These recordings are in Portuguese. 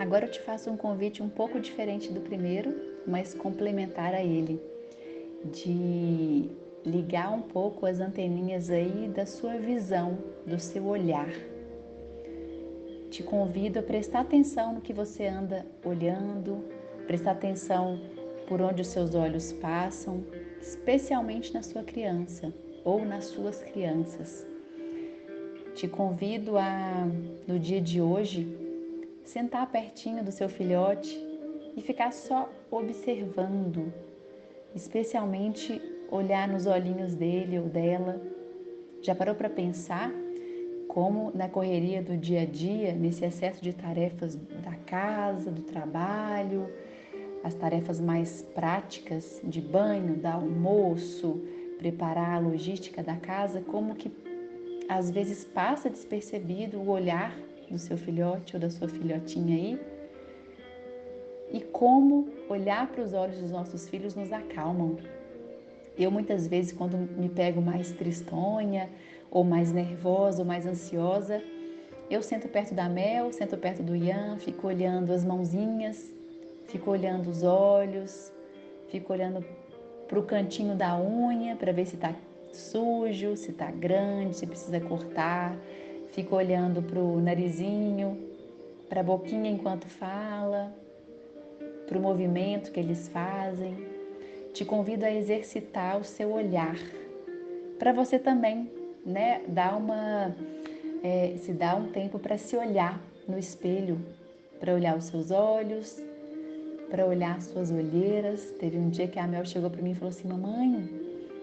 Agora eu te faço um convite um pouco diferente do primeiro, mas complementar a ele, de ligar um pouco as anteninhas aí da sua visão, do seu olhar. Te convido a prestar atenção no que você anda olhando, prestar atenção por onde os seus olhos passam, especialmente na sua criança ou nas suas crianças. Te convido a, no dia de hoje, sentar pertinho do seu filhote e ficar só observando, especialmente olhar nos olhinhos dele ou dela. Já parou para pensar como na correria do dia a dia, nesse excesso de tarefas da casa, do trabalho, as tarefas mais práticas de banho, da almoço, preparar a logística da casa, como que às vezes passa despercebido o olhar do seu filhote ou da sua filhotinha aí e como olhar para os olhos dos nossos filhos nos acalmam. Eu muitas vezes quando me pego mais tristonha ou mais nervosa ou mais ansiosa, eu sento perto da Mel, sento perto do Ian, fico olhando as mãozinhas, fico olhando os olhos, fico olhando para o cantinho da unha para ver se está sujo, se está grande, se precisa cortar. Fico olhando para o narizinho, para a boquinha enquanto fala, para o movimento que eles fazem. Te convido a exercitar o seu olhar. Para você também, né? Dar uma, é, se dá um tempo para se olhar no espelho, para olhar os seus olhos, para olhar as suas olheiras. Teve um dia que a Mel chegou para mim e falou assim: Mamãe,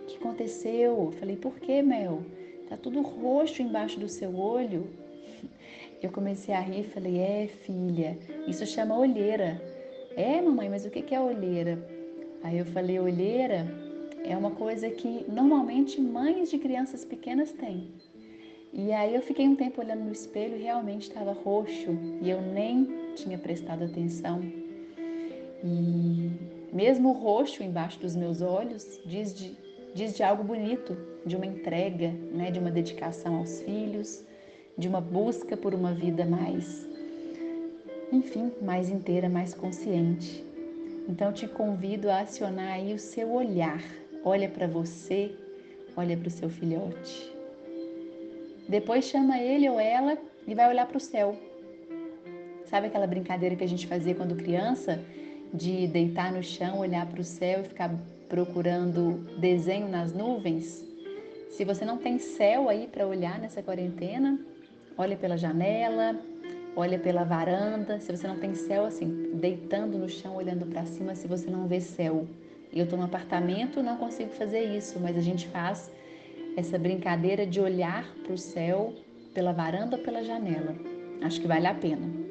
o que aconteceu? Eu falei: Por que, Mel? Tá tudo roxo embaixo do seu olho. Eu comecei a rir e falei: É, filha, isso chama olheira. É, mamãe, mas o que é olheira? Aí eu falei: Olheira é uma coisa que normalmente mães de crianças pequenas têm. E aí eu fiquei um tempo olhando no espelho e realmente estava roxo e eu nem tinha prestado atenção. E mesmo roxo embaixo dos meus olhos diz de, diz de algo bonito, de uma entrega, né, de uma dedicação aos filhos, de uma busca por uma vida mais, enfim, mais inteira, mais consciente. Então te convido a acionar aí o seu olhar. Olha para você, olha para o seu filhote. Depois chama ele ou ela e vai olhar para o céu. Sabe aquela brincadeira que a gente fazia quando criança? de deitar no chão, olhar para o céu e ficar procurando desenho nas nuvens, se você não tem céu aí para olhar nessa quarentena, olha pela janela, olha pela varanda. Se você não tem céu assim, deitando no chão, olhando para cima, se você não vê céu. Eu estou no apartamento, não consigo fazer isso, mas a gente faz essa brincadeira de olhar para o céu pela varanda ou pela janela. Acho que vale a pena.